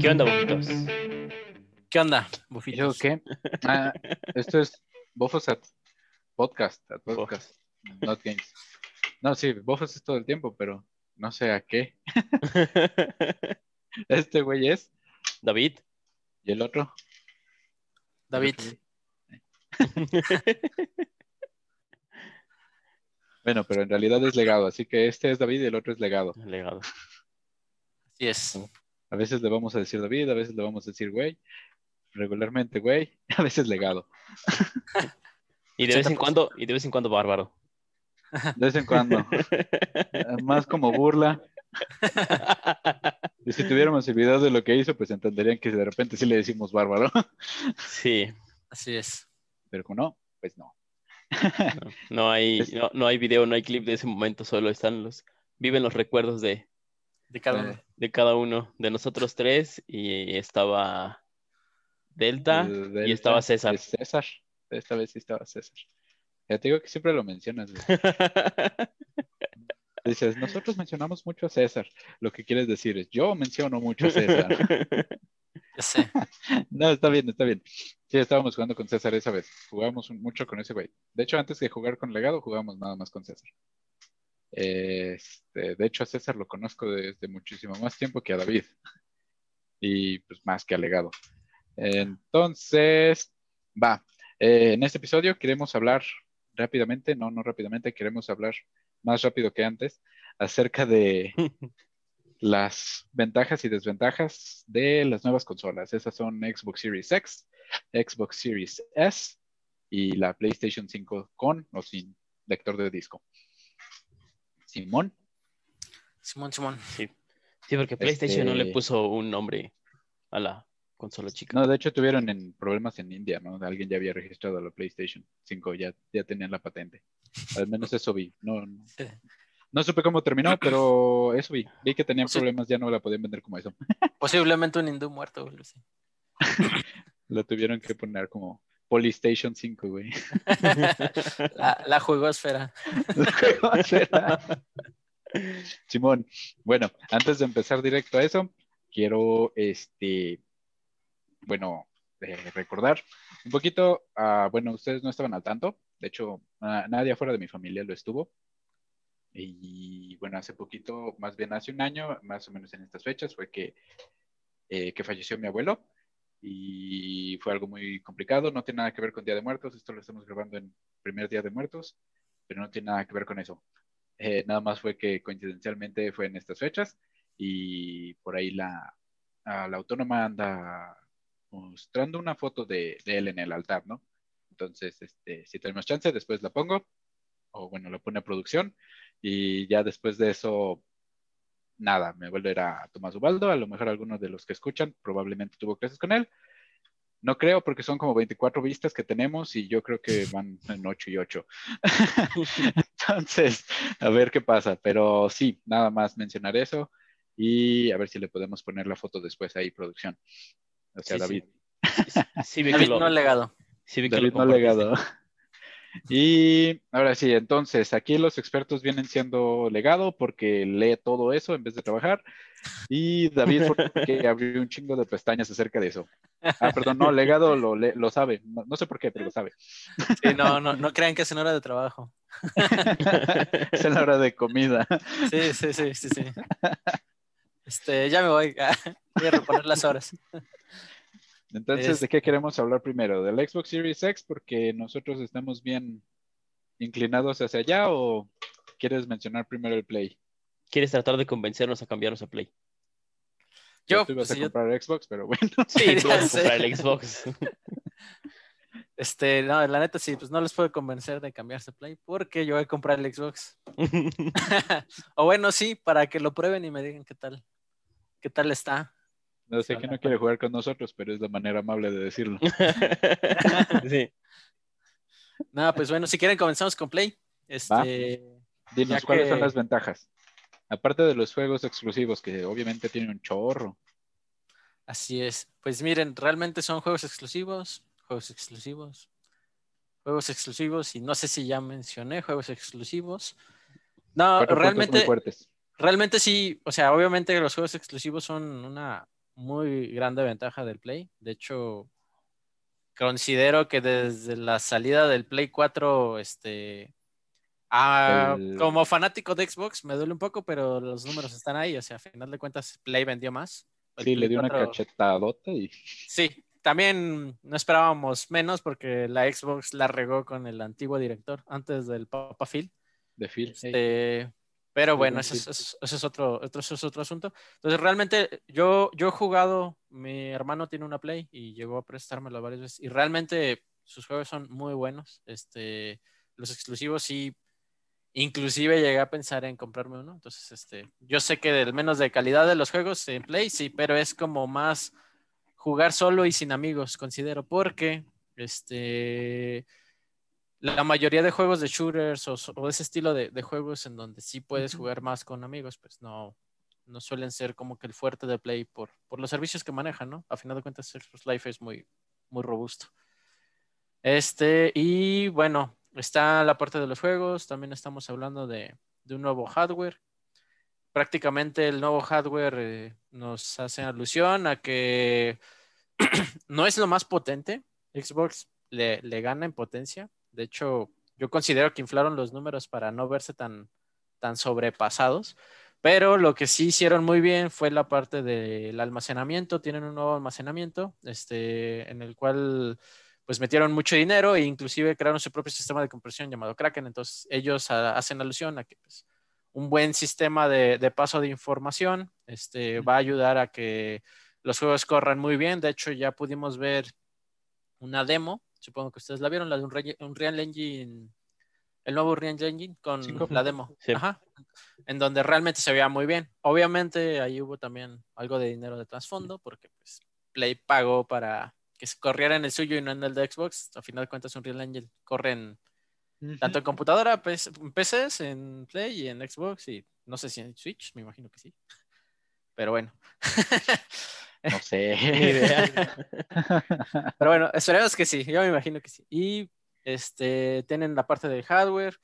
¿Qué onda, bofitos? ¿Qué onda, ¿Yo bufitos? qué? Ah, esto es Bofos at Podcast, at Podcast, not games. No, sí, Bofos es todo el tiempo, pero no sé a qué. Este güey es, David. y el otro. David. Bueno, pero en realidad es legado, así que este es David y el otro es legado. Legado. Así es. A veces le vamos a decir David, a veces le vamos a decir güey, regularmente güey, a veces legado. Y de vez en 80%. cuando, y de vez en cuando bárbaro. De vez en cuando. Más como burla. Y si tuviéramos el video de lo que hizo, pues entenderían que de repente sí le decimos bárbaro. Sí. Así es. Pero como no, pues no. No, no hay, no, no hay video, no hay clip de ese momento, solo están los, viven los recuerdos de, De cada uno. de cada uno, de nosotros tres, y estaba Delta, De- de y estaba César. César. Esta vez sí estaba César. Ya te digo que siempre lo mencionas. Dices, nosotros mencionamos mucho a César. Lo que quieres decir es, yo menciono mucho a César. Ya sé. No, está bien, está bien. Sí, estábamos jugando con César esa vez. Jugamos un- mucho con ese güey. De hecho, antes de jugar con Legado, jugamos nada más con César. Este, de hecho, a César lo conozco desde muchísimo más tiempo que a David. Y pues más que a Legado. Entonces, va. Eh, en este episodio queremos hablar rápidamente, no, no rápidamente, queremos hablar más rápido que antes acerca de las ventajas y desventajas de las nuevas consolas. Esas son Xbox Series X, Xbox Series S y la PlayStation 5 con o sin lector de disco. Simón, Simón, Simón. Sí, sí, porque PlayStation no le Este- puso un nombre a la consola chica. no, de hecho tuvieron en problemas en India, ¿no? Alguien ya había registrado la PlayStation 5, ya, ya tenían la patente. Al menos eso vi. No, no, no supe cómo terminó, pero eso vi. Vi que tenían problemas, ya no la podían vender como eso. Posiblemente un hindú muerto, güey. La tuvieron que poner como Polystation 5, güey. La, la juegosfera. ¿Cómo será? Simón, bueno, antes de empezar directo a eso, quiero, este, bueno, eh, recordar un poquito, ah, bueno, ustedes no estaban al tanto, de hecho, nadie afuera de mi familia lo estuvo. Y bueno, hace poquito, más bien hace un año, más o menos en estas fechas, fue que, eh, que falleció mi abuelo y fue algo muy complicado, no tiene nada que ver con Día de Muertos, esto lo estamos grabando en primer Día de Muertos, pero no tiene nada que ver con eso. Eh, nada más fue que coincidencialmente fue en estas fechas y por ahí la, la autónoma anda mostrando una foto de, de él en el altar, ¿no? Entonces, este, si tenemos chance, después la pongo, o bueno, la pone a producción, y ya después de eso, nada, me vuelve a ir a Tomás Ubaldo, a lo mejor algunos de los que escuchan probablemente tuvo clases con él. No creo porque son como 24 vistas que tenemos y yo creo que van en 8 y 8. Entonces, a ver qué pasa. Pero sí, nada más mencionar eso y a ver si le podemos poner la foto después ahí, producción. O sea, Sí, sí. David. Sí, sí vi que David lo, no legado. sí vi que David lo no legado. Y ahora sí, entonces aquí los expertos vienen siendo legado porque lee todo eso en vez de trabajar. Y David porque abrió un chingo de pestañas acerca de eso. Ah, perdón, no, legado lo, lo sabe. No, no sé por qué, pero lo sabe. Sí, no, no, no crean que es en hora de trabajo. es en la hora de comida. Sí, sí, sí, sí, sí. Este, ya me voy. Voy a reponer las horas. Entonces, Es- ¿de qué queremos hablar primero? ¿Del Xbox Series X? Porque nosotros estamos bien inclinados hacia allá o quieres mencionar primero el Play? ¿Quieres tratar de convencernos a cambiarnos a Play? Yo, tú ibas pues, a yo- comprar Xbox, pero bueno. Sí, tú vas a comprar el Xbox. este, no, la neta sí, pues no les puedo convencer de cambiarse a Play porque yo voy a comprar el Xbox. o bueno, sí, para que lo prueben y me digan qué tal, qué tal está. No sé que no quiere jugar con nosotros, pero es la manera amable de decirlo. sí. No, pues bueno, si quieren comenzamos con Play. Este, Dinos, ¿cuáles son las ventajas? Aparte de los juegos exclusivos, que obviamente tienen un chorro. así es. Pues miren, realmente son juegos exclusivos, juegos exclusivos, juegos exclusivos y no sé si ya mencioné juegos exclusivos. No, muy realmente, fuertes. realmente sí, o sea, obviamente los juegos exclusivos son una muy grande ventaja del Play. De hecho, considero que desde la salida del Play 4, este, ah, El- como fanático de Xbox, me duele un poco, pero los números están ahí. O sea, a final de cuentas, Play vendió más. El Sí, le dio una 4 cachetadota y Sí, también no esperábamos menos porque la Xbox la regó con el antiguo director antes del Papa Phil. de Phil. hey, Este, pero bueno, buen ese es, ese- es otro, otro- ese es otro asunto. Entonces, realmente yo, yo he jugado, mi hermano tiene una Play y llegó a prestármelo varias veces y realmente sus juegos son muy buenos. Este, los exclusivos sí, inclusive llegué a pensar en comprarme uno. Entonces, este, yo sé que del menos de calidad de los juegos en Play, sí, pero es como más jugar solo y sin amigos, considero, porque este la mayoría de juegos de shooters o, o ese estilo de, de juegos en donde sí puedes jugar más con amigos, pues no, no suelen ser como que el fuerte de Play por, por los servicios que manejan, ¿no? A final de cuentas, Xbox Live es muy, muy robusto. Este, y bueno, está la parte de los juegos, también estamos hablando de, de un nuevo hardware. Prácticamente el nuevo hardware eh, nos hace alusión a que no es lo más potente. Xbox le, le gana en potencia. De hecho, yo considero que inflaron los números para no verse tan, tan sobrepasados. Pero lo que sí hicieron muy bien fue la parte del almacenamiento. Tienen un nuevo almacenamiento este, en el cual pues metieron mucho dinero e inclusive crearon su propio sistema de compresión llamado Kraken. Entonces ellos hacen alusión a que pues, un buen sistema de, de paso de información este, va a ayudar a que los juegos corran muy bien. De hecho, ya pudimos ver una demo, supongo que ustedes la vieron, la de un, Re un Real Engine, el nuevo Real Engine con la demo, Sí. Ajá, en donde realmente se veía muy bien. Obviamente ahí hubo también algo de dinero de trasfondo, porque pues, Play pagó para que se corriera en el suyo y no en el de Xbox. A final de cuentas, un Real Engine corre en, tanto en computadora, PS, en PCs, en Play y en Xbox, y no sé si en Switch, me imagino que sí. Pero bueno. No sé. Ni idea. Pero bueno, esperemos que sí, yo me imagino que sí. Y este, tienen la parte del hardware,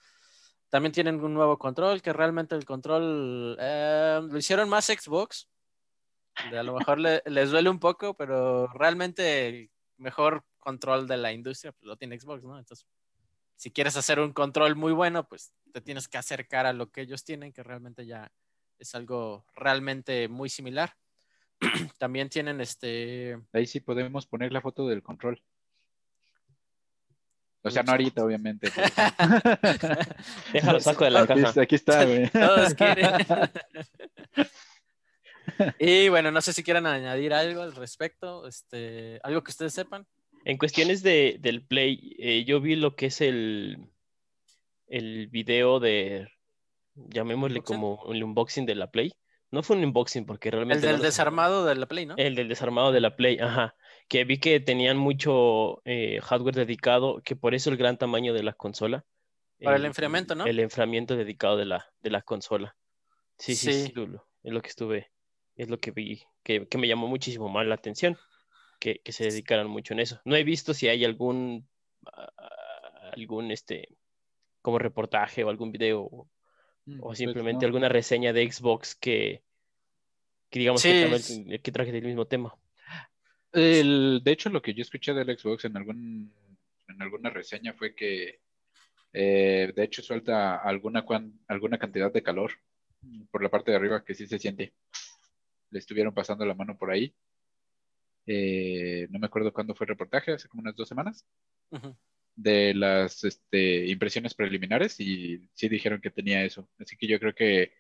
también tienen un nuevo control, que realmente el control eh, lo hicieron más Xbox. A lo mejor le- les duele un poco, pero realmente el mejor control de la industria pues, lo tiene Xbox, ¿no? Entonces, si quieres hacer un control muy bueno, pues te tienes que acercar a lo que ellos tienen, que realmente ya es algo realmente muy similar. También tienen este Ahí sí podemos poner la foto del control. O sea, no ahorita, obviamente. pero- Déjalo, saco de la Aquí caja. aquí está, güey. Todos quieren. y bueno, no sé si quieran añadir algo al respecto, este, algo que ustedes sepan. En cuestiones de, del Play, eh, yo vi lo que es el, el video de, llamémosle ¿Unboxing? como el unboxing de la Play. No fue un unboxing porque El realmente... del no lo- desarmado de la Play, ¿no? El del desarmado de la Play, ajá. Que vi que tenían mucho eh, hardware dedicado, que por eso el gran tamaño de la consola. Para el enfriamiento, ¿no? El enfriamiento dedicado de la, de la consola. Sí, sí, Sí. es lo que estuve, es lo que vi, que, que me llamó muchísimo más la atención, que, que se dedicaran mucho en eso. No he visto si hay algún, algún, este, como reportaje o algún video o, o Pues simplemente no. alguna reseña de Xbox que, que digamos Sí, que, también- que traje del mismo tema. El- de hecho, lo que yo escuché del Xbox en algún en alguna reseña fue que eh, de hecho suelta alguna cuan- alguna cantidad de calor por la parte de arriba que sí se siente. Le estuvieron pasando la mano por ahí. Eh, no me acuerdo cuándo fue el reportaje, hace como unas dos semanas, Ujú. de las este, impresiones preliminares y sí dijeron que tenía eso. Así que yo creo que,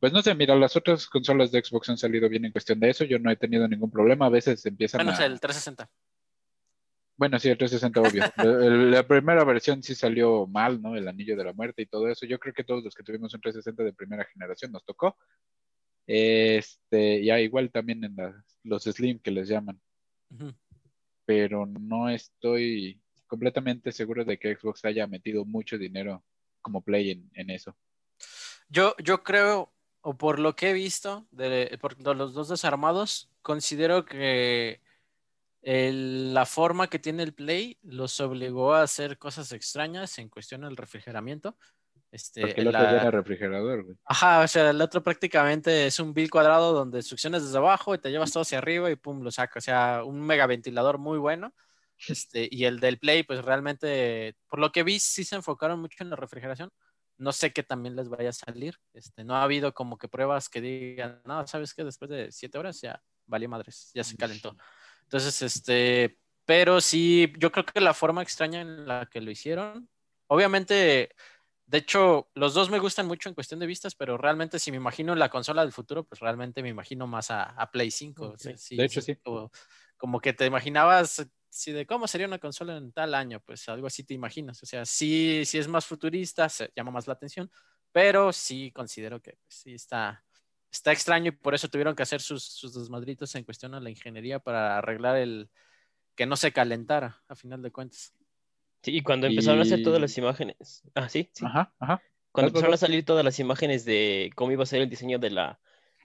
pues no sé, mira, las otras consolas de Xbox han salido bien en cuestión de eso. Yo no he tenido ningún problema. A veces empiezan Menos a... el 360. Bueno, sí, el 360, obvio. La primera versión sí salió mal, ¿no? El anillo de la muerte y todo eso. Yo creo que todos los que tuvimos un 360 de primera generación nos tocó. Este, ya igual también en los Slim que les llaman. Pero no estoy completamente seguro de que Xbox haya metido mucho dinero como Play en, en eso. Yo, yo creo, o por lo que he visto de, por los dos desarmados, considero que el- la forma que tiene el Play los obligó a hacer cosas extrañas en cuestión del refrigeramiento. Este, Porque el otro ya la- era refrigerador, güey. Ajá, o sea, el otro prácticamente es un bill cuadrado donde succiones desde abajo y te llevas todo hacia arriba y pum, lo saca. O sea, un mega ventilador muy bueno. Este, y el del Play, pues realmente, por lo que vi, sí se enfocaron mucho en la refrigeración. No sé qué también les vaya a salir. Este, no ha habido como que pruebas que digan, no, sabes que después de siete horas ya valió madres, ya se calentó. Entonces, este, pero sí, yo creo que la forma extraña en la que lo hicieron, obviamente, de hecho, los dos me gustan mucho en cuestión de vistas, pero realmente si me imagino la consola del futuro, pues realmente me imagino más a, a Play 5. o sea, Sí, de hecho, sí. Como, como que te imaginabas, si de cómo sería una consola en tal año, pues algo así te imaginas. O sea, sí, sí es más futurista, se llama más la atención, pero sí considero que pues, sí está, está extraño y por eso tuvieron que hacer sus, sus desmadritos en cuestión a la ingeniería para arreglar el que no se calentara, a final de cuentas. Sí, y cuando empezaron a hacer todas las imágenes. Ah, sí, sí. Ajá, ajá. Cuando empezaron a salir todas las imágenes de cómo iba a ser el diseño de la,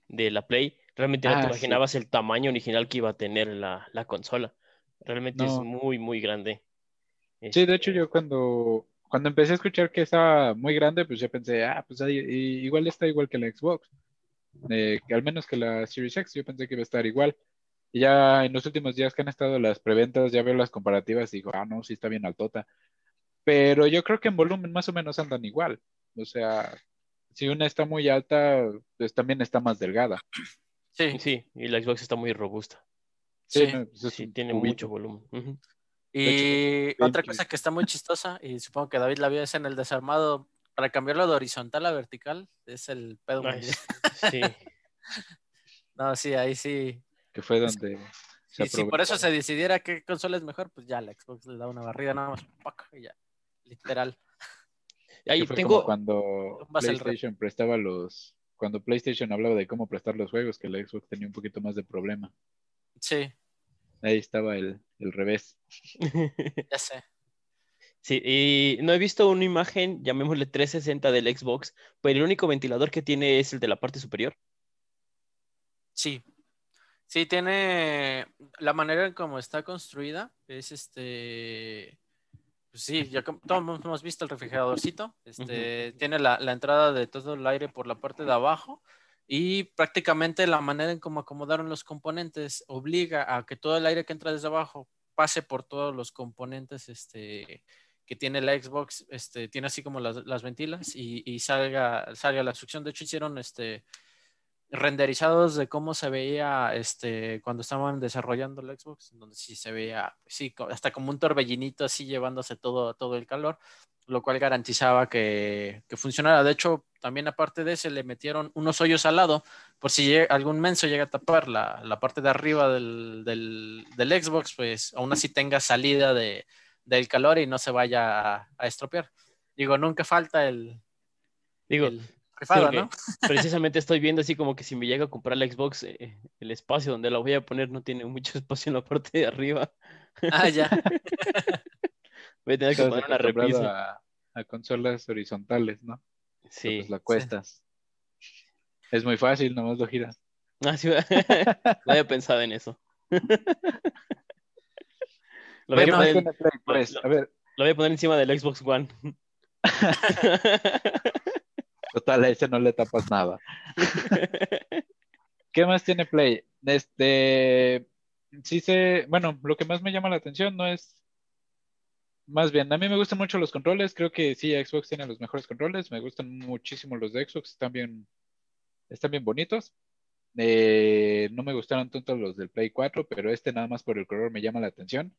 de la Play, realmente no Ah, te sí. imaginabas el tamaño original que iba a tener la, la consola. Realmente es muy, muy grande. Sí, de hecho Este, yo cuando, cuando empecé a escuchar que estaba muy grande, pues yo pensé, ah, pues ahí- igual está igual que la Xbox. Eh, que al menos que la Series X, yo pensé que iba a estar igual. Y ya en los últimos días que han estado las preventas, ya veo las comparativas y digo, ah, no, sí está bien altota. Pero yo creo que en volumen más o menos andan igual. O sea, si una está muy alta, pues también está más delgada. Sí, Sí, y la Xbox está muy robusta. Sí. pues Sí, tiene cubito. mucho volumen. Y hecho, otra cosa que está muy chistosa, y supongo que David la vio, es en el desarmado, para cambiarlo de horizontal a vertical, es el pedo. Mundial. sí. No, sí, ahí sí. Que fue donde se Y si por eso se decidiera qué consola es mejor, pues ya la Xbox le da una barrida nada más, y ya, literal. Ahí tengo, cuando PlayStation prestaba los, cuando PlayStation hablaba de cómo prestar los juegos, que la Xbox tenía un poquito más de problema. Sí, Ahí estaba el, el revés. ya sé. Sí, y no he visto una imagen, llamémosle 360 del Xbox, pero el único ventilador que tiene es el de la parte superior. Sí. Sí, tiene la manera en cómo está construida, es este. Pues sí, ya como- todos hemos visto el refrigeradorcito. Este, Tiene la, la entrada de todo el aire por la parte de abajo y prácticamente la manera en cómo acomodaron los componentes obliga a que todo el aire que entra desde abajo pase por todos los componentes este, que tiene la Xbox. Este, tiene así como las, las ventilas y, y salga, salga la succión. De hecho, hicieron este, renderizados de cómo se veía este, cuando estaban desarrollando la Xbox, donde sí se veía, sí, hasta como un torbellinito así llevándose todo, todo el calor, lo cual garantizaba que, que funcionara. De hecho, también aparte de ese, le metieron unos hoyos al lado, por si algún menso llega a tapar la, la parte de arriba del, del, del Xbox, pues aún así tenga salida de, del calor y no se vaya a, a estropear. Digo, nunca falta el, Digo, el rifado, porque ¿no? precisamente estoy viendo así como que si me llega a comprar la Xbox, eh, el espacio donde la voy a poner no tiene mucho espacio en la parte de arriba. Ah, ya. Voy a tener que poner una repisa. a, a consolas horizontales, ¿no? Sí. Pues la cuestas. Es muy fácil, nomás lo giras. Ah, sí, no había pensado en eso. Lo voy, ¿Qué a Bueno, poner, tiene Play? Pues, lo- a ver, lo voy a poner encima del Xbox One. total, a ese no le tapas nada. ¿Qué más tiene Play? Este, sí sé, bueno, lo que más me llama la atención no es, más bien, a mí me gustan mucho los controles, creo que sí, Xbox tiene los mejores controles, me gustan muchísimo los de Xbox, están bien, están bien bonitos. Eh, no me gustaron tanto los del Play 4, pero este nada más por el color me llama la atención.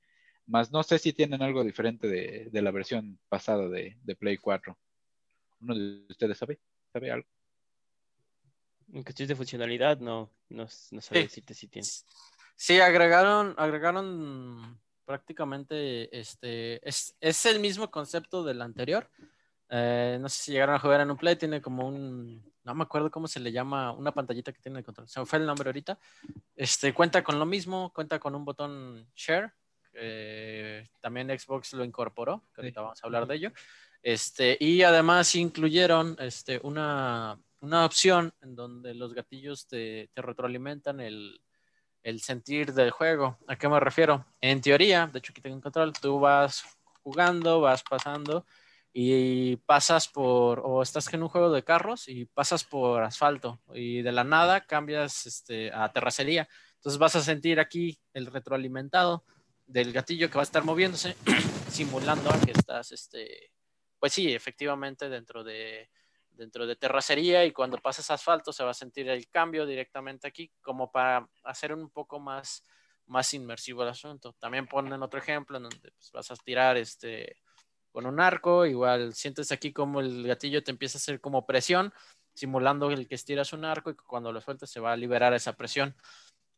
Más no sé si tienen algo diferente de, de la versión pasada de, de Play 4. ¿Uno de ustedes sabe? ¿Sabe algo? En cuestión de funcionalidad, no, no, no Sí. decirte si tiene. Sí, agregaron, agregaron prácticamente este. Es, es el mismo concepto del anterior. Eh, no sé si llegaron a jugar en un play, tiene como un. No me acuerdo cómo se le llama, una pantallita que tiene el control. Se me fue el nombre ahorita. Este, cuenta con lo mismo, cuenta con un botón share. eh, también Xbox lo incorporó, que ahorita vamos a hablar de ello. Este, y además incluyeron este, una, una opción en donde los gatillos te, te retroalimentan el, el sentir del juego. ¿A qué me refiero? En teoría, de hecho aquí tengo un control, tú vas jugando, vas pasando y pasas por, o estás en un juego de carros y pasas por asfalto y de la nada cambias este, a terracería. Entonces vas a sentir aquí el retroalimentado del gatillo que va a estar moviéndose, simulando que estás, este, pues sí, efectivamente dentro de, dentro de terracería y cuando pasas asfalto se va a sentir el cambio directamente aquí, como para hacer un poco más, más inmersivo el asunto. También ponen otro ejemplo en donde pues, vas a tirar este con un arco, igual sientes aquí como el gatillo te empieza a hacer como presión, simulando el que estiras un arco y cuando lo sueltas se va a liberar esa presión.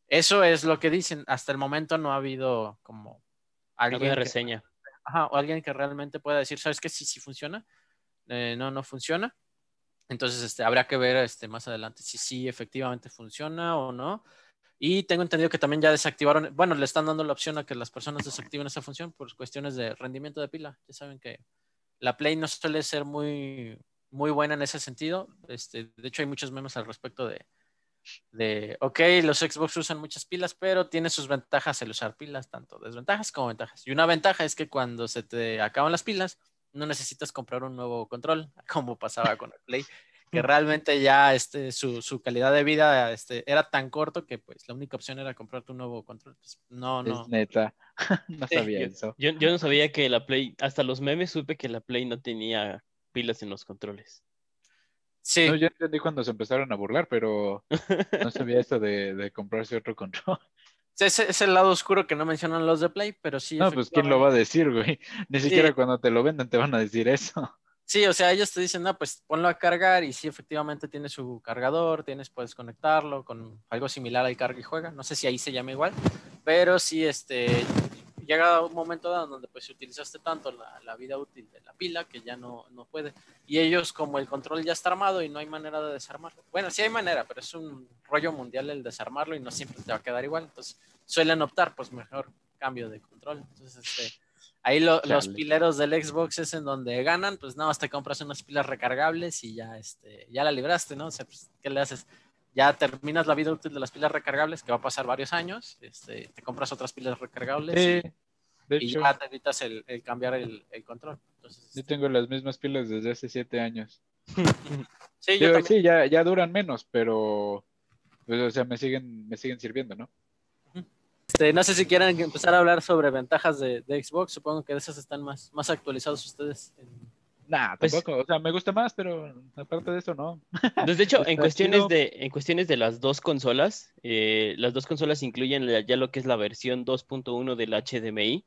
Eso es lo que dicen. Hasta el momento no ha habido como alguien. reseña. ajá, o alguien que realmente pueda decir, ¿sabes qué? Sí, sí funciona. Eh, no, no funciona. Entonces, este, habrá que ver este, más adelante si sí efectivamente funciona o no. Y tengo entendido que también ya desactivaron, bueno, le están dando la opción a que las personas desactiven esa función por cuestiones de rendimiento de pila. Ya saben que la Play no suele ser muy, muy buena en ese sentido. Este, de hecho, hay muchos memes al respecto de, de, ok, los Xbox usan muchas pilas, pero tiene sus ventajas el usar pilas, tanto desventajas como ventajas. Y una ventaja es que cuando se te acaban las pilas, no necesitas comprar un nuevo control, como pasaba con el Play que realmente ya este, su, su, calidad de vida este, era tan corto que pues la única opción era comprarte un nuevo control. Pues, no, no. Es neta, no sabía eso. Yo, yo, no sabía que la Play, hasta los memes supe que la Play no tenía pilas en los controles. Sí. No, yo entendí cuando se empezaron a burlar, pero no sabía esto de, de comprarse otro control. Ese es el lado oscuro que no mencionan los de Play, pero sí. No, pues quién lo va a decir, güey. Ni siquiera cuando te lo venden te van a decir eso. Sí, o sea, ellos te dicen, no, pues ponlo a cargar y sí, efectivamente tiene su cargador, tienes, puedes conectarlo con algo similar al carga y juega. No sé si ahí se llama igual, pero sí, este, llega un momento dado donde pues utilizaste tanto la, vida útil de la pila que ya no, no puede. Y ellos, como el control ya está armado y no hay manera de desarmarlo. Bueno, sí hay manera, pero es un rollo mundial el desarmarlo y no siempre te va a quedar igual. Entonces, suelen optar, pues mejor cambio de control. Entonces, este Ahí los pileros del Xbox es en donde ganan, pues nada más te compras unas pilas recargables y ya, este, ya la libraste, ¿no? O sea, pues, ¿qué le haces? Ya terminas la vida útil de las pilas recargables, que va a pasar varios años, este, te compras otras pilas recargables y, ya te evitas el, cambiar el, control. Entonces, yo tengo las mismas pilas desde hace siete años. sí, yo sí ya, ya duran menos, pero pues, o sea, me siguen, me siguen sirviendo, ¿no? Este, no sé si quieren empezar a hablar sobre ventajas de, Xbox. Supongo que de esas están más, más actualizados ustedes. Nah, pues tampoco. o sea, me gusta más, pero aparte de eso, no. Pues de hecho, en cuestiones de, en cuestiones de las dos consolas, eh, las dos consolas incluyen ya lo que es la versión 2.1 del HDMI,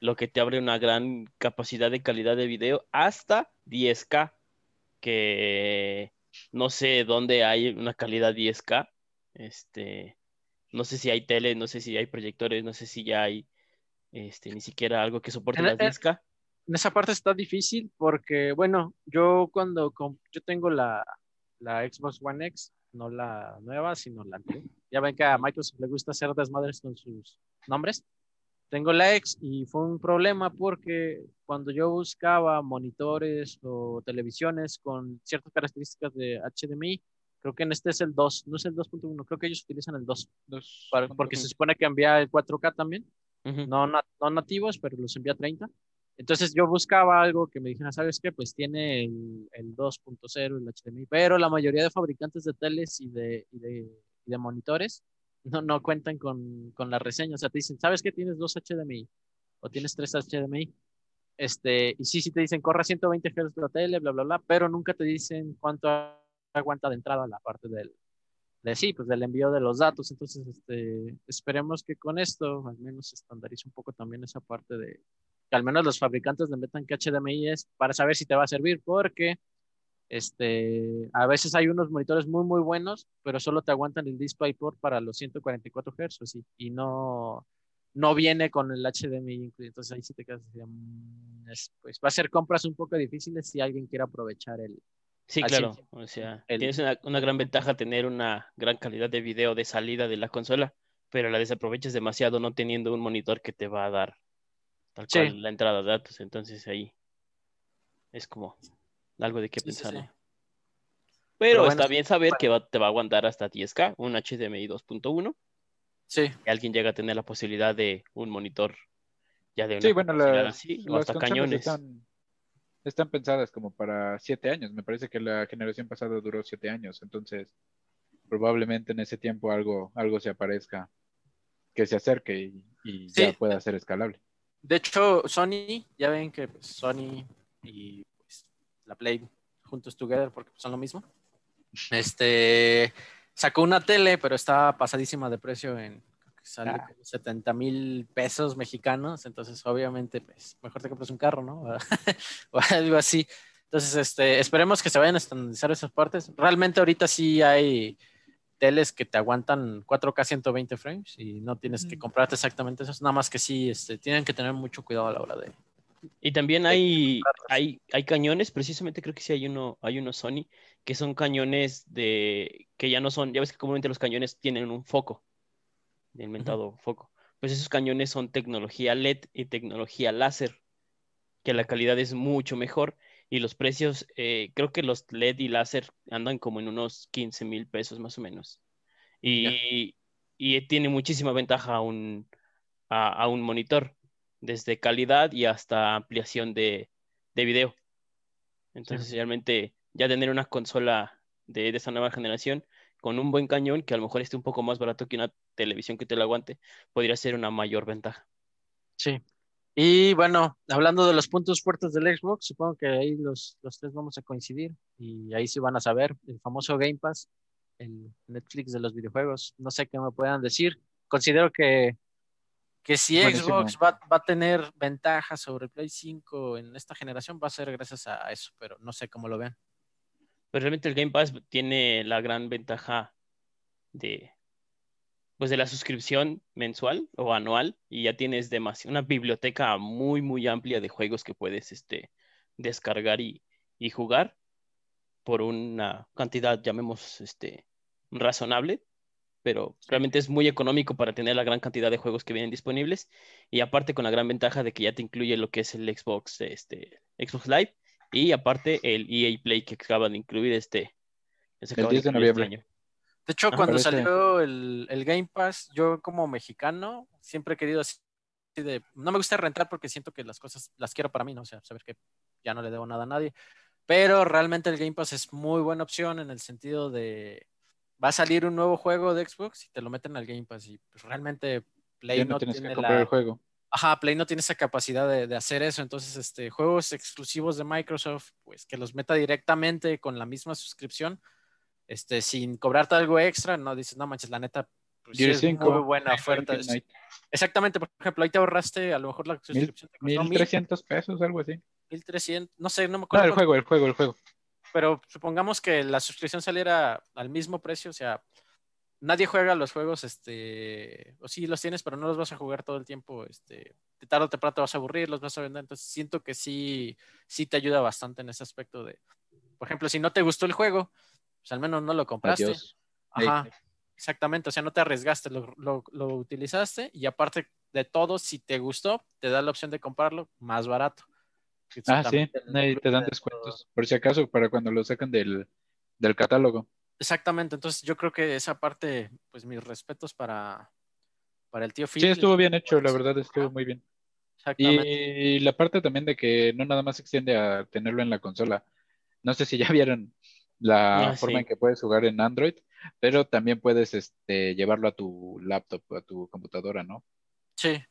lo que te abre una gran capacidad de calidad de video hasta 10K, que no sé dónde hay una calidad 10K. Este, no sé si hay tele, no sé si hay proyectores, no sé si ya hay este, ni siquiera algo que soporte la disca. En esa parte está difícil porque, bueno, yo cuando yo tengo la, la Xbox One X, no la nueva, sino la anterior. Ya ven que a Microsoft le gusta hacer desmadres con sus nombres. Tengo la X y fue un problema porque cuando yo buscaba monitores o televisiones con ciertas características de HDMI, Creo que en este es el 2, no es el 2.1, creo que ellos utilizan el 2, porque se supone que envía el 4K también, no, no nativos, pero los envía 30. Entonces yo buscaba algo que me dijera, ¿sabes qué? Pues tiene el, el 2.0, el HDMI, pero la mayoría de fabricantes de teles y de, y de, y de monitores no, no cuentan con, con, la reseña. O sea, te dicen, ¿sabes qué? Tienes dos HDMI o tienes tres HDMI. Este, y sí, sí te dicen, corre 120 Hz la tele, bla, bla, bla, pero nunca te dicen cuánto aguanta de entrada la parte del, de sí, pues del envío de los datos. Entonces, este, esperemos que con esto al menos estandarice un poco también esa parte de que al menos los fabricantes le metan que HDMI es para saber si te va a servir, porque este, a veces hay unos monitores muy, muy buenos, pero solo te aguantan el DisplayPort para los 144 Hz y, no, no viene con el HDMI Entonces ahí sí te quedas, mm, pues va a ser compras un poco difíciles si alguien quiere aprovechar el, Sí, claro. O sea, tienes una, una, gran ventaja tener una gran calidad de video de salida de la consola, pero la desaprovechas demasiado no teniendo un monitor que te va a dar tal cual la entrada de datos. Entonces ahí es como algo de qué pensar. Pero, está bien saber que te va a aguantar hasta 10K, un HDMI 2.1. Sí. Alguien llega a tener la posibilidad de un monitor ya de una sí, bueno, así, o hasta cañones. están pensadas como para siete años. Me parece que la generación pasada duró siete años, entonces probablemente en ese tiempo algo, algo se aparezca que se acerque y, ya pueda ser escalable. De hecho, Sony, ya ven que pues, Sony y pues, la Play juntos together porque son lo mismo. Este sacó una tele, pero está pasadísima de precio en sale 70 ah. mil pesos mexicanos, entonces obviamente pues, mejor te compras un carro, ¿no? o algo así. Entonces, este, esperemos que se vayan a estandarizar esas partes. Realmente ahorita sí hay teles que te aguantan 4K 120 frames y no tienes que comprarte exactamente eso, nada más que sí, este, tienen que tener mucho cuidado a la hora de... Y también hay, hay, hay cañones, precisamente creo que sí hay uno, hay uno Sony, que son cañones de, que ya no son, ya ves que comúnmente los cañones tienen un foco, el mentado foco. Pues esos cañones son tecnología LED y tecnología láser, que la calidad es mucho mejor y los precios, eh, creo que los LED y láser andan como en unos 15 mil pesos más o menos. Y, tiene muchísima ventaja a un, a, un monitor, desde calidad y hasta ampliación de, de video. Entonces, realmente, ya tener una consola de, de esa nueva generación con un buen cañón, que a lo mejor esté un poco más barato que una televisión que te lo aguante, podría ser una mayor ventaja. Sí, y bueno, hablando de los puntos fuertes del Xbox, supongo que ahí los, los tres vamos a coincidir y ahí sí van a saber el famoso Game Pass, el Netflix de los videojuegos. No sé qué me puedan decir. Considero que, que si Xbox va, va, a tener ventaja sobre Play 5 en esta generación, va a ser gracias a eso, pero no sé cómo lo ven. Pero realmente el Game Pass tiene la gran ventaja de, pues de la suscripción mensual o anual y ya tienes una biblioteca muy, muy amplia de juegos que puedes este, descargar y, jugar por una cantidad, llamemos, este, razonable, pero realmente es muy económico para tener la gran cantidad de juegos que vienen disponibles y aparte con la gran ventaja de que ya te incluye lo que es el Xbox, este, Xbox Live y aparte el EA Play que acaban de incluir este, el 10 de noviembre. De hecho, cuando salió el, Game Pass, yo como mexicano siempre he querido así de, no me gusta rentar porque siento que las cosas las quiero para mí, ¿no? O sea, saber que ya no le debo nada a nadie. Pero realmente el Game Pass es muy buena opción en el sentido de, va a salir un nuevo juego de Xbox y te lo meten al Game Pass y pues realmente Play no, tiene que comprar el juego. Ajá, Play no tiene esa capacidad de, de, hacer eso. Entonces, este, juegos exclusivos de Microsoft, pues que los meta directamente con la misma suscripción, este, sin cobrarte algo extra, no dices, no manches, la neta, pues es muy buena oferta. exactamente, por ejemplo, ahí te ahorraste a lo mejor la suscripción. 1300 pesos, algo así. 1300, no sé, no me acuerdo. el juego, el juego, el juego. Pero supongamos que la suscripción saliera al mismo precio, o sea, nadie juega los juegos, este, o sí los tienes, pero no los vas a jugar todo el tiempo, este, de tarde o temprano te vas a aburrir, los vas a vender, entonces siento que sí, sí te ayuda bastante en ese aspecto de, por ejemplo, si no te gustó el juego, pues al menos no lo compraste. Ajá, exactamente, o sea, no te arriesgaste, lo, utilizaste y aparte de todo, si te gustó, te da la opción de comprarlo más barato. Ah, sí, te dan descuentos, por si acaso, para cuando lo sacan del, catálogo. Exactamente, entonces yo creo que esa parte, pues mis respetos para, para el tío Phil. Sí, estuvo bien hecho, la verdad, estuvo muy bien. Y la parte también de que no nada más se extiende a tenerlo en la consola. No sé si ya vieron la ah, forma en que puedes jugar en Android, pero también puedes este, llevarlo a tu laptop, a tu computadora, ¿no? Sí.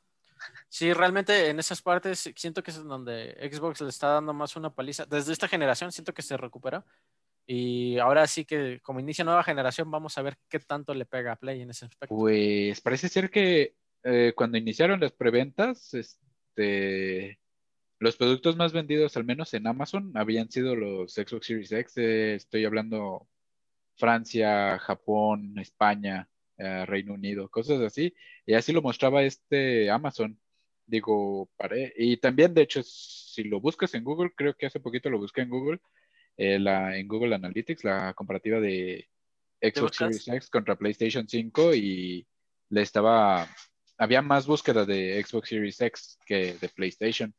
Sí, realmente en esas partes siento que es donde Xbox le está dando más una paliza. Desde esta generación siento que se recupera. Y ahora sí que como inicia nueva generación, vamos a ver qué tanto le pega a Play en ese aspecto. Pues parece ser que eh, cuando iniciaron las preventas, este, los productos más vendidos, al menos en Amazon, habían sido los Xbox Series X. Eh, estoy hablando Francia, Japón, España, eh, Reino Unido, cosas así. Y así lo mostraba este Amazon. Digo, paré. Y también, de hecho, si lo buscas en Google, creo que hace poquito lo busqué en Google, eh, la, en Google Analytics, la comparativa de Xbox Series X contra PlayStation 5 y le estaba, había más búsqueda de Xbox Series X que de PlayStation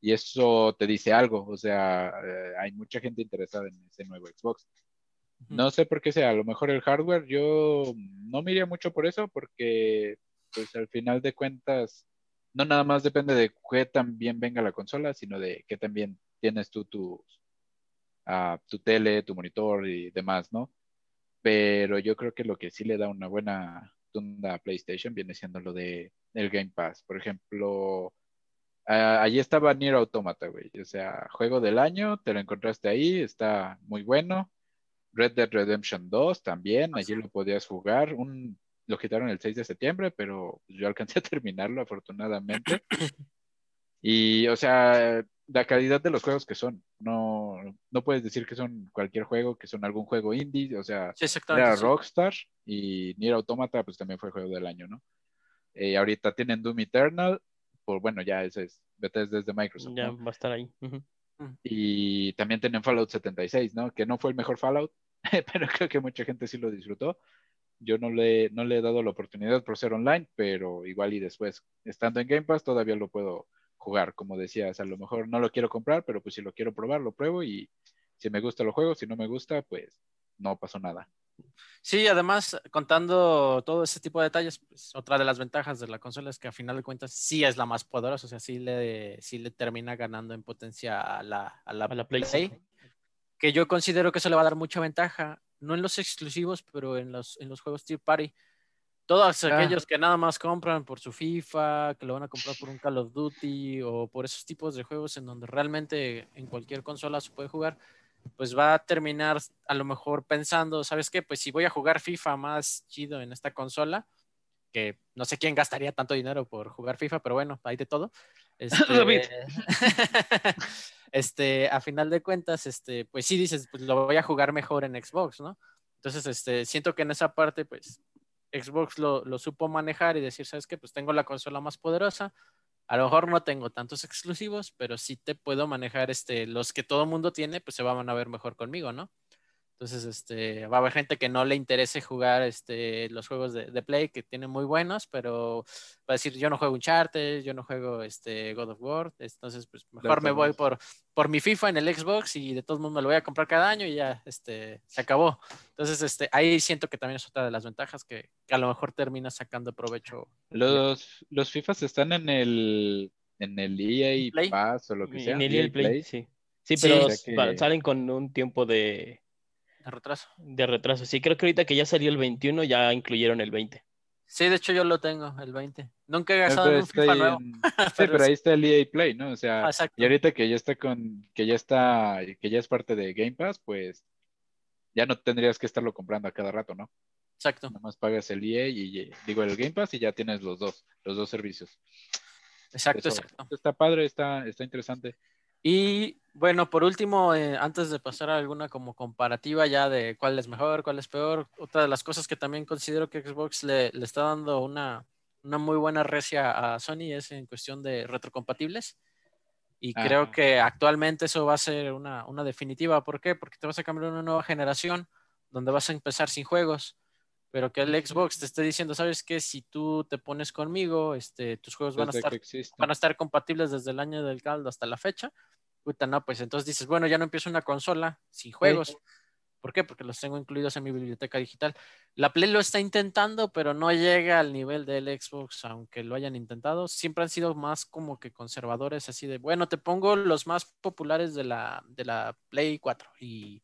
y eso te dice algo, o sea, eh, hay mucha gente interesada en ese nuevo Xbox. No sé por qué sea, a lo mejor el hardware, yo no me iría mucho por eso, porque pues al final de cuentas, no nada más depende de qué tan bien venga la consola, sino de qué tan bien tienes tú tu, ah, tu tele, tu monitor y demás, ¿no? Pero yo creo que lo que sí le da una buena tunda a PlayStation viene siendo lo de el Game Pass. Por ejemplo, allí estaba Nier Automata, güey. O sea, juego del año, te lo encontraste ahí, está muy bueno. Red Dead Redemption 2 también, allí lo podías jugar. Un, lo quitaron el 6 de septiembre, pero yo alcancé a terminarlo afortunadamente. Y, o sea, la calidad de los juegos que son, no, no puedes decir que son cualquier juego, que son algún juego indie, o sea, era Rockstar y Nier Automata, pues también fue juego del año, ¿no? Eh, ahorita tienen Doom Eternal, por bueno, ya ese es Bethesda desde Microsoft. Ya va a estar ahí. Y también tienen Fallout 76, ¿no? Que no fue el mejor Fallout, pero creo que mucha gente sí lo disfrutó. Yo no le, no le he dado la oportunidad por ser online, pero igual y después, estando en Game Pass, todavía lo puedo jugar, como decías. A lo mejor no lo quiero comprar, pero pues si lo quiero probar, lo pruebo y si me gusta lo juego, si no me gusta, pues no pasó nada. Sí, además, contando todo ese tipo de detalles, pues, otra de las ventajas de la consola es que a final de cuentas sí es la más poderosa, o sea, sí le, sí le termina ganando en potencia a la, a la, Play, que yo considero que eso le va a dar mucha ventaja, no en los exclusivos, pero en los, en los juegos Tier Party. Todos ah. aquellos que nada más compran por su FIFA, que lo van a comprar por un Call of Duty o por esos tipos de juegos en donde realmente en cualquier consola se puede jugar, pues va a terminar a lo mejor pensando, ¿sabes qué? Pues si voy a jugar FIFA más chido en esta consola, que no sé quién gastaría tanto dinero por jugar FIFA, pero bueno, hay de todo. Este, este, a final de cuentas, este, pues sí dices, pues lo voy a jugar mejor en Xbox, ¿no? Entonces, este, siento que en esa parte, pues Xbox lo, lo supo manejar y decir, ¿sabes qué? Pues tengo la consola más poderosa, a lo mejor no tengo tantos exclusivos, pero sí te puedo manejar este, los que todo mundo tiene, pues se van a ver mejor conmigo, ¿no? Entonces, este, va a haber gente que no le interese jugar este, los juegos de, Play que tienen muy buenos, pero va a decir, yo no juego Uncharted, yo no juego este, God of War, entonces pues mejor me voy por, por mi FIFA en el Xbox y de todos modos me lo voy a comprar cada año y ya este, se acabó. Entonces, este, ahí siento que también es otra de las ventajas que, a lo mejor termina sacando provecho. Los, los FIFAs están en el, en el EA Pass o lo que sea. En el EA, Play, sí. Sí, pero salen con un tiempo de de retraso. De retraso, sí, creo que ahorita que ya salió el 21 ya incluyeron el 20. Sí, de hecho yo lo tengo, el 20. Nunca he gastado en un FIFA nuevo. sí, pero ahí está el EA Play, ¿no? O sea, y ahorita que ya está con, que ya está, que ya es parte de Game Pass, pues ya no tendrías que estarlo comprando a cada rato, ¿no? Exacto. Nada más pagas el EA y digo el Game Pass y ya tienes los dos, los dos servicios. Exacto, exacto. Está padre, está, está interesante. Y bueno, por último, eh, antes de pasar a alguna como comparativa ya de cuál es mejor, cuál es peor, otra de las cosas que también considero que Xbox le, le está dando una, una, muy buena recia a Sony es en cuestión de retrocompatibles. Y creo que actualmente eso va a ser una, una, definitiva. ¿Por qué? Porque te vas a cambiar una nueva generación donde vas a empezar sin juegos. Pero que el Xbox te esté diciendo, ¿sabes qué? Si tú te pones conmigo, este, tus juegos van a, estar, van a estar compatibles desde el año del caldo hasta la fecha puta, no, pues entonces dices, bueno, ya no empiezo una consola sin juegos. ¿Por qué? Porque los tengo incluidos en mi biblioteca digital. La Play lo está intentando, pero no llega al nivel del Xbox, aunque lo hayan intentado. Siempre han sido más como que conservadores, así de, bueno, te pongo los más populares de la, de la Play 4 y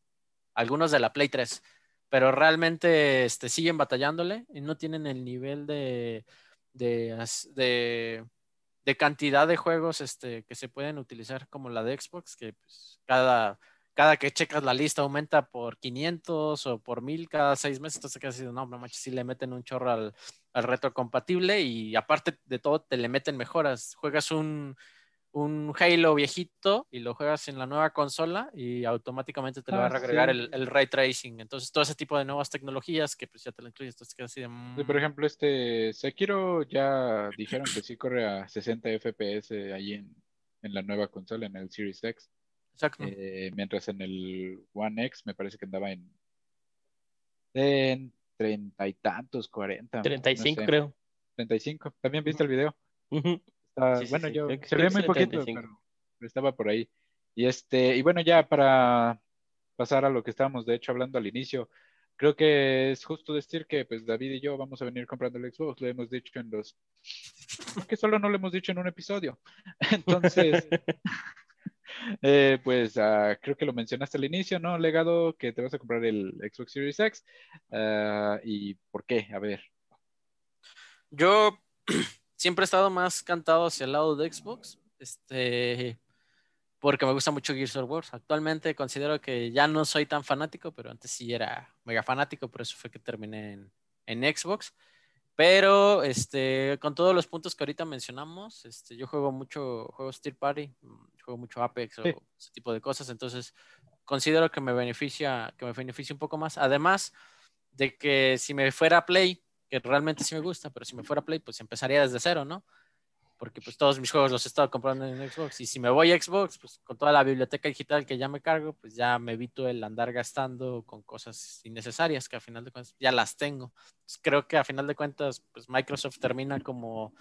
algunos de la Play 3, pero realmente este, siguen batallándole y no tienen el nivel de, de, cantidad de juegos este, que se pueden utilizar como la de Xbox, que pues, cada, cada que checas la lista aumenta por 500 o por 1000 cada seis meses, entonces diciendo, no, no manches, si le meten un chorro al, al retrocompatible y aparte de todo te le meten mejoras. Juegas un, un Halo viejito y lo juegas en la nueva consola y automáticamente te le va a ah, agregar el, el, ray tracing. Entonces, todo ese tipo de nuevas tecnologías que pues ya te lo incluyes. Entonces, así de... por mm". ejemplo, este Sekiro ya dijeron que sí corre a 60 FPS ahí en, en la nueva consola, en el Series X. Exacto. Eh, mientras en el One X me parece que andaba en, en treinta y tantos, 40. 35 y creo. 35. ¿También viste el video? Bueno, yo se ve muy poquito, pero estaba por ahí. Y este, y bueno, ya para pasar a lo que estábamos de hecho hablando al inicio, creo que es justo decir que pues David y yo vamos a venir comprando el Xbox, lo hemos dicho en los que solo no lo hemos dicho en un episodio. Entonces, Eh, pues ah, creo que lo mencionaste al inicio, ¿no? Legado que te vas a comprar el Xbox Series X. Ah, ¿Y por qué? A ver. Yo siempre he estado más cantado hacia el lado de Xbox. Este, porque me gusta mucho Gears of War. Actualmente considero que ya no soy tan fanático, pero antes sí era mega fanático, por eso fue que terminé en, en Xbox. Pero este, con todos los puntos que ahorita mencionamos, este, yo juego mucho juegos Steel Party, juego mucho Apex o ese tipo de cosas, entonces considero que me beneficia, que me beneficia un poco más. Además de que si me fuera a Play, que realmente sí me gusta, pero si me fuera a Play, pues empezaría desde cero, ¿no? porque pues todos mis juegos los he estado comprando en Xbox y si me voy a Xbox, pues con toda la biblioteca digital que ya me cargo, pues ya me evito el andar gastando con cosas innecesarias que a final de cuentas ya las tengo. creo que a final de cuentas, pues Microsoft termina como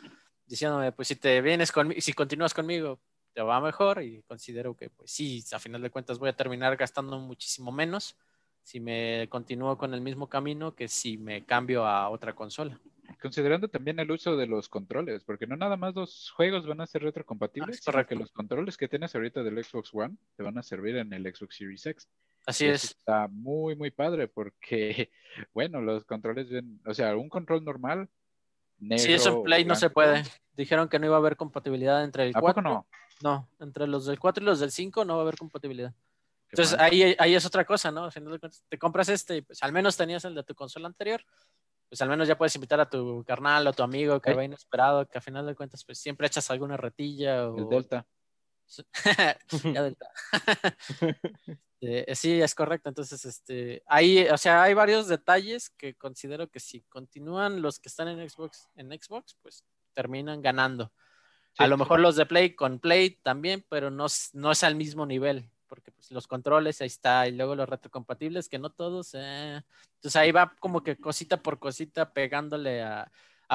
diciéndome, pues si te vienes conmigo, si continúas conmigo, te va mejor y considero que pues sí, a final de cuentas voy a terminar gastando muchísimo menos si me continúo con el mismo camino que si me cambio a otra consola. Considerando también el uso de los controles, porque no nada más los juegos van a ser retrocompatibles, para ah, que los controles que tienes ahorita del Xbox One te van a servir en el Xbox Series X. Así es. Está muy, muy padre porque, bueno, los controles ven, o sea, un control normal. Negro, sí, eso en Play no se puede. Dijeron que no iba a haber compatibilidad entre el 4. no? No, entre los del 4 y los del 5 no va a haber compatibilidad. Entonces ahí, ahí es otra cosa, ¿no? Te compras este y pues al menos tenías el de tu consola anterior, pues al menos ya puedes invitar a tu carnal o tu amigo que va inesperado, que a final de cuentas pues siempre echas alguna retilla o... El Delta. ya Delta. Este, sí, es correcto. Entonces, este, hay, o sea, hay varios detalles que considero que si continúan los que están en Xbox, en Xbox, pues terminan ganando. a lo mejor los de Play con Play también, pero no, no es al mismo nivel porque pues, los controles ahí está, y luego los retrocompatibles, que no todos. Eh. Entonces ahí va como que cosita por cosita pegándole a,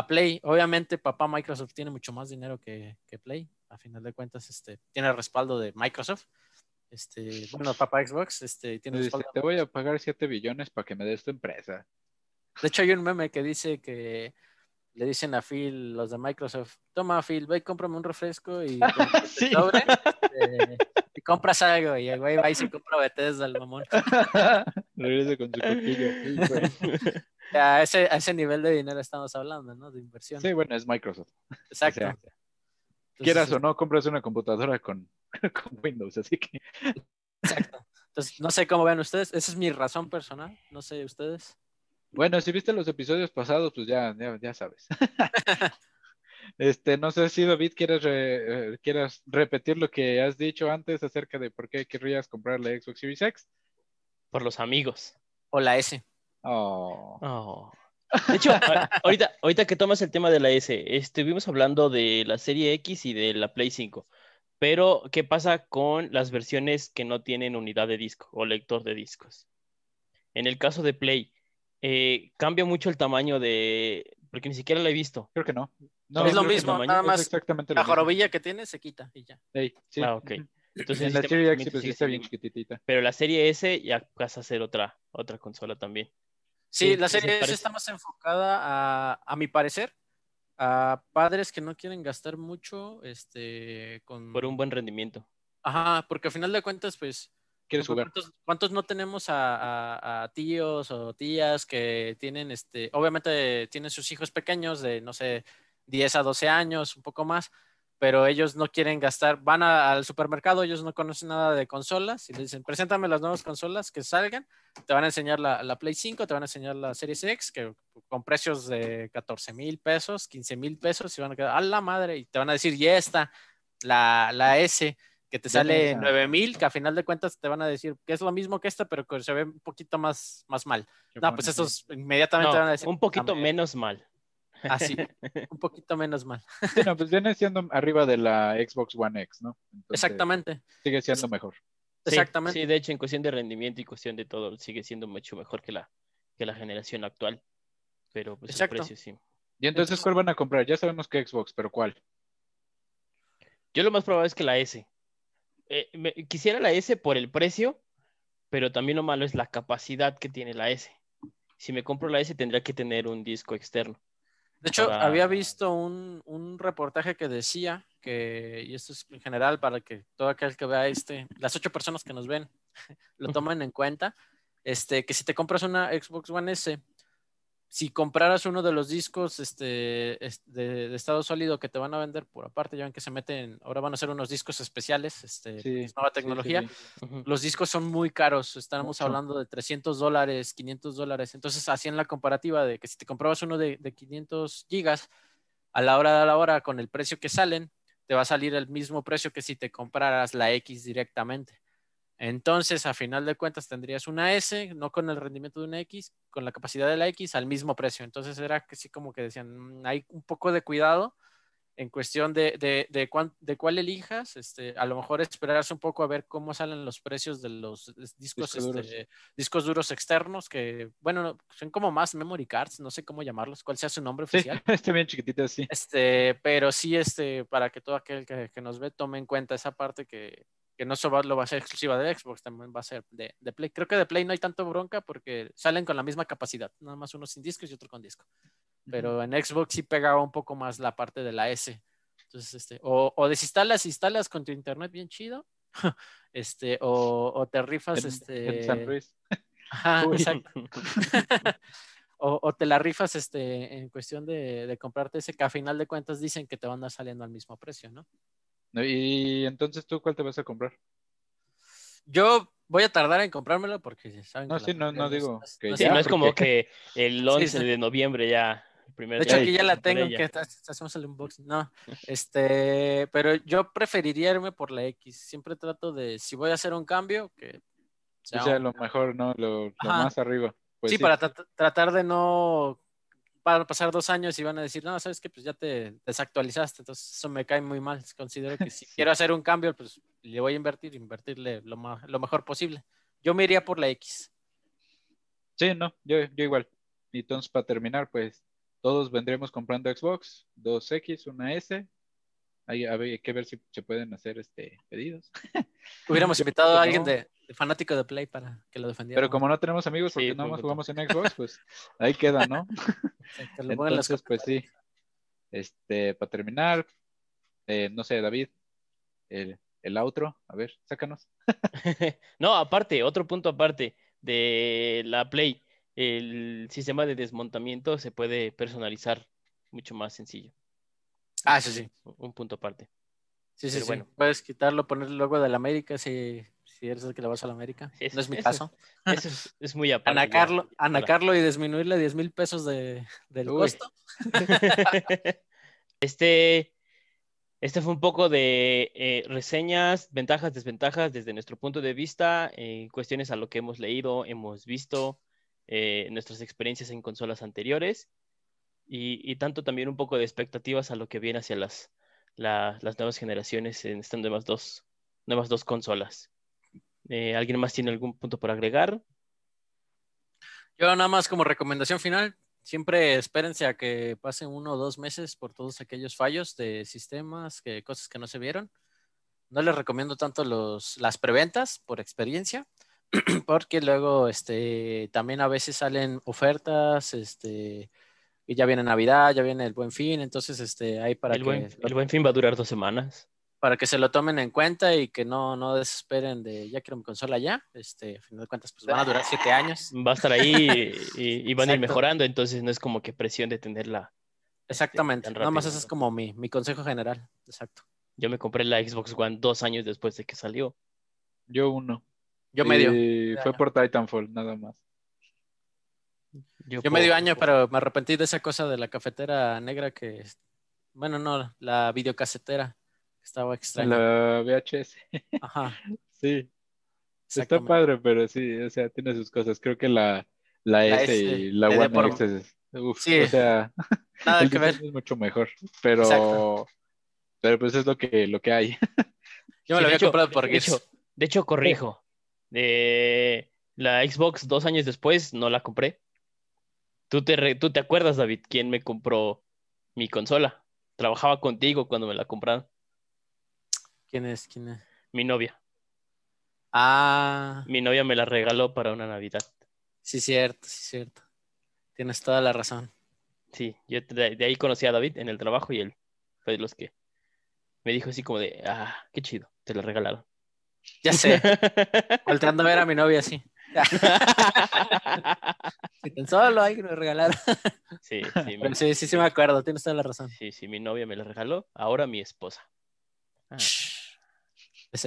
Play. Obviamente, papá Microsoft tiene mucho más dinero que, Play. A final de cuentas, este, tiene el respaldo de Microsoft. Este, bueno, papá Xbox, este, tiene respaldo. Te voy a pagar 7 billones para que me des tu empresa. De hecho, hay un meme que dice que le dicen a Phil, los de Microsoft, toma Phil, ve y cómprame un refresco y sí. Este, compras algo y el güey va y se compra Bethesda al mamón. Regresa con su coquillo. a, ese, a ese nivel de dinero estamos hablando, ¿no? De inversión. Sí, bueno, es Microsoft. Exacto. Quieras o no, compras una computadora con, con Windows, así que... Exacto. Entonces, no sé cómo ven ustedes. Esa es mi razón personal. No sé ustedes. Bueno, si viste los episodios pasados, pues ya, ya, ya sabes. Este, no sé si David quieres, eh, quieras repetir lo que has dicho antes acerca de por qué querrías comprar la Xbox Series X. Por los amigos. O la S. Oh. oh. De hecho, ahorita, ahorita que tomas el tema de la S, estuvimos hablando de la serie X y de la Play 5. Pero, ¿qué pasa con las versiones que no tienen unidad de disco o lector de discos? En el caso de Play, eh, cambia mucho el tamaño de. Porque ni siquiera la he visto. Creo que no es lo mismo, nada más la jorobilla que tiene se quita y ya. Ah, ok. Entonces, la serie X pues, está bien chiquitita. Pero la serie S ya vas a hacer otra, otra consola también. Sí, la serie S está más enfocada a, a mi parecer, a padres que no quieren gastar mucho, este, con... Por un buen rendimiento. Ajá, porque al final de cuentas, pues... ¿Quieres jugar? ¿cuántos, no tenemos a, a, tíos o tías que tienen, este, obviamente tienen sus hijos pequeños de, no sé, 10 a 12 años, un poco más, pero ellos no quieren gastar, van al supermercado, ellos no conocen nada de consolas y les dicen, preséntame las nuevas consolas que salgan, te van a enseñar la, Play 5, te van a enseñar la Series X, que con precios de 14 mil pesos, 15 mil pesos, y van a quedar, a la madre, y te van a decir, y esta, la, la S, que te sale 9 mil, que a final de cuentas te van a decir que es lo mismo que esta, pero que se ve un poquito más, más mal. No, pues estos inmediatamente van a decir. Un poquito menos mal. Así, un poquito menos mal. no, pues viene siendo arriba de la Xbox One X, ¿no? Exactamente. Sigue siendo mejor. Exactamente. Sí, de hecho, en cuestión de rendimiento y cuestión de todo, sigue siendo mucho mejor que la, que la generación actual. Pero pues el precio sí. Y entonces, ¿cuál van a comprar? Ya sabemos que Xbox, pero ¿cuál? Yo lo más probable es que la S. Eh, quisiera la S por el precio, pero también lo malo es la capacidad que tiene la S. Si me compro la S, tendría que tener un disco externo. De hecho, había visto un, reportaje que decía que, y esto es en general para que todo aquel que vea este, las ocho personas que nos ven, lo tomen en cuenta, este, que si te compras una Xbox One S, si compraras uno de los discos este, de, estado sólido que te van a vender por aparte, ya ven que se meten, ahora van a ser unos discos especiales, este, nueva tecnología, los discos son muy caros, estamos hablando de 300 dólares, 500 dólares, entonces hacían la comparativa de que si te comprabas uno de, de 500 gigas, a la hora de la hora con el precio que salen, te va a salir el mismo precio que si te compraras la X directamente. Entonces, a final de cuentas, tendrías una S, no con el rendimiento de una X, con la capacidad de la X al mismo precio. Entonces, era que sí como que decían, mm, hay un poco de cuidado en cuestión de, de, de, cuál elijas, este, a lo mejor esperarse un poco a ver cómo salen los precios de los discos, discos, duros. Este, discos duros externos, que, bueno, son como más memory cards, no sé cómo llamarlos, cuál sea su nombre oficial. está bien chiquitito, sí. Este, pero sí, este, para que todo aquel que, que nos ve tome en cuenta esa parte que, que no solo va a ser exclusiva de Xbox, también va a ser de, Play. Creo que de Play no hay tanto bronca porque salen con la misma capacidad, nada más uno sin discos y otro con disco. Pero en Xbox sí pegaba un poco más la parte de la S. Entonces, este, o, o desinstalas, instalas con tu internet bien chido, este, o, o te rifas, este. San Luis. Ajá, exacto. o, te la rifas este, en cuestión de, de comprarte ese que a final de cuentas dicen que te van a saliendo al mismo precio, ¿no? Y entonces, ¿tú cuál te vas a comprar? Yo voy a tardar en comprármelo porque saben No, sí, no, no digo. Que sí, no es como que el 11 de noviembre ya. de hecho, aquí ya la tengo, que hacemos el unboxing. No, este, pero yo preferiría irme por la X. Siempre trato de, si voy a hacer un cambio, que sea, lo mejor, ¿no? Lo, más arriba. Pues sí, para tratar de no van a pasar dos años y van a decir, no, sabes que pues ya te desactualizaste, entonces eso me cae muy mal. Considero que si quiero hacer un cambio, pues le voy a invertir, invertirle lo, lo mejor posible. Yo me iría por la X. Sí, no, yo, yo igual. Y entonces, para terminar, pues todos vendremos comprando Xbox, 2X, una S. Hay, hay que ver si se pueden hacer este pedidos. Hubiéramos invitado a alguien de, fanático de Play para que lo defendiera. Pero como no tenemos amigos porque no más jugamos en Xbox, pues ahí queda, ¿no? Entonces, pues sí. Este, para terminar, eh, no sé, David, el, el outro, a ver, sácanos. no, aparte, otro punto aparte de la Play, el sistema de desmontamiento se puede personalizar mucho más sencillo. Ah, sí, sí. Un punto aparte. Sí, sí, sí. Bueno. Puedes quitarlo, poner el logo de la América si si eres el que le vas a la América. no es mi caso. Eso es, muy aparte. Anacarlo, anacarlo y disminuirle 10 mil pesos de, del costo. este, este fue un poco de eh, reseñas, ventajas, desventajas desde nuestro punto de vista, eh, cuestiones a lo que hemos leído, hemos visto, eh, nuestras experiencias en consolas anteriores y, tanto también un poco de expectativas a lo que viene hacia las, las nuevas generaciones en estas nuevas dos, nuevas dos consolas. Eh, ¿Alguien más tiene algún punto por agregar? Yo nada más como recomendación final, siempre espérense a que pasen uno o dos meses por todos aquellos fallos de sistemas, que, cosas que no se vieron. No les recomiendo tanto los, las preventas por experiencia, porque luego este, también a veces salen ofertas, este, y ya viene Navidad, ya viene el Buen Fin, entonces este, hay para el que... el Buen Fin va a durar dos semanas para que se lo tomen en cuenta y que no, no desesperen de ya quiero mi consola ya. Este, a final de cuentas, pues van a durar siete años. Va a estar ahí y, van a ir mejorando, entonces no es como que presión de tenerla. Exactamente, nada más ese es como mi, mi consejo general, exacto. Yo me compré la Xbox One dos años después de que salió. Yo uno. Yo medio. fue por Titanfall, nada más. Yo, medio año, pero me arrepentí de esa cosa de la cafetera negra que, bueno, no, la videocasetera estaba extraño. La VHS. Ajá. sí. Está padre, pero sí, o sea, tiene sus cosas. Creo que la, la, S, y la One X uf, sí. o sea, Nada que ver. es mucho mejor, pero pero pues es lo que lo que hay. Yo me lo había comprado por de hecho, de hecho corrijo. De la Xbox dos años después no la compré. ¿Tú te, ¿Tú te acuerdas, David, quién me compró mi consola? Trabajaba contigo cuando me la compraron. ¿Quién es? ¿Quién es? Mi novia. Ah. Mi novia me la regaló para una Navidad. Sí, cierto, sí, cierto. Tienes toda la razón. Sí, yo de, ahí conocí a David en el trabajo y él fue de los que me dijo así como de, ah, qué chido, te la regalaron. Ya sé. Volteando a ver a mi novia así. si tan solo hay que me regalar. Sí, sí, mi, Pero sí, sí, sí me acuerdo, tienes toda la razón. sí, sí, mi novia me la regaló, ahora mi esposa. Ah.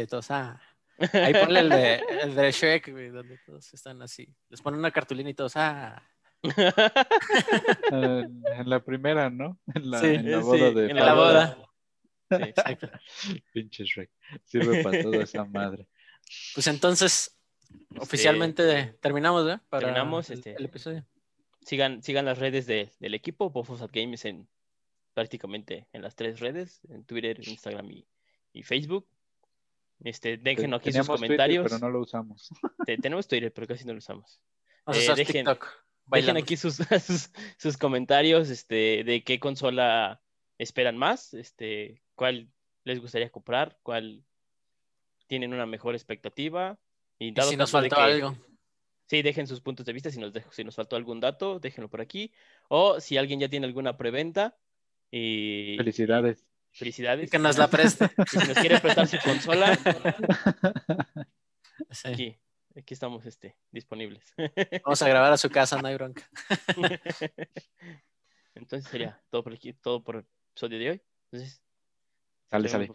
Todos, ah. Ahí ponle el de, el de Shrek, güey, donde todos están así. Les ponen una cartulina y todos, ah. En, en la primera, ¿no? En la, Sí, en la sí, boda de en En la boda. Sí. Exacto. Pinche Shrek. Sirve para toda esa madre. Pues entonces, oficialmente terminamos, ¿eh? Para terminamos, el, este- el episodio. Sigan, sigan las redes de- del equipo, Bofos at Games en prácticamente en las tres redes, en Twitter, Instagram y, y Facebook. Este, déjenos aquí sus Teníamos Twitter, comentarios. pero no lo usamos. Te- tenemos Twitter, pero casi no lo usamos. Eh, dejen- aquí sus, sus, sus comentarios este, de qué consola esperan más, este, cuál les gustaría comprar, cuál tienen una mejor expectativa. Y Y dado si nos faltó que- algo. Sí, dejen sus puntos de vista. Si nos, si nos faltó algún dato, déjenlo por aquí. O si alguien ya tiene alguna preventa. Y Felicidades. Felicidades. Que nos la preste. Si nos quiere prestar su consola, Sí. aquí, aquí estamos este, disponibles. Vamos a grabar a su casa, no hay bronca. Entonces sería todo por aquí, todo por el episodio de hoy. Entonces, Sale, sale.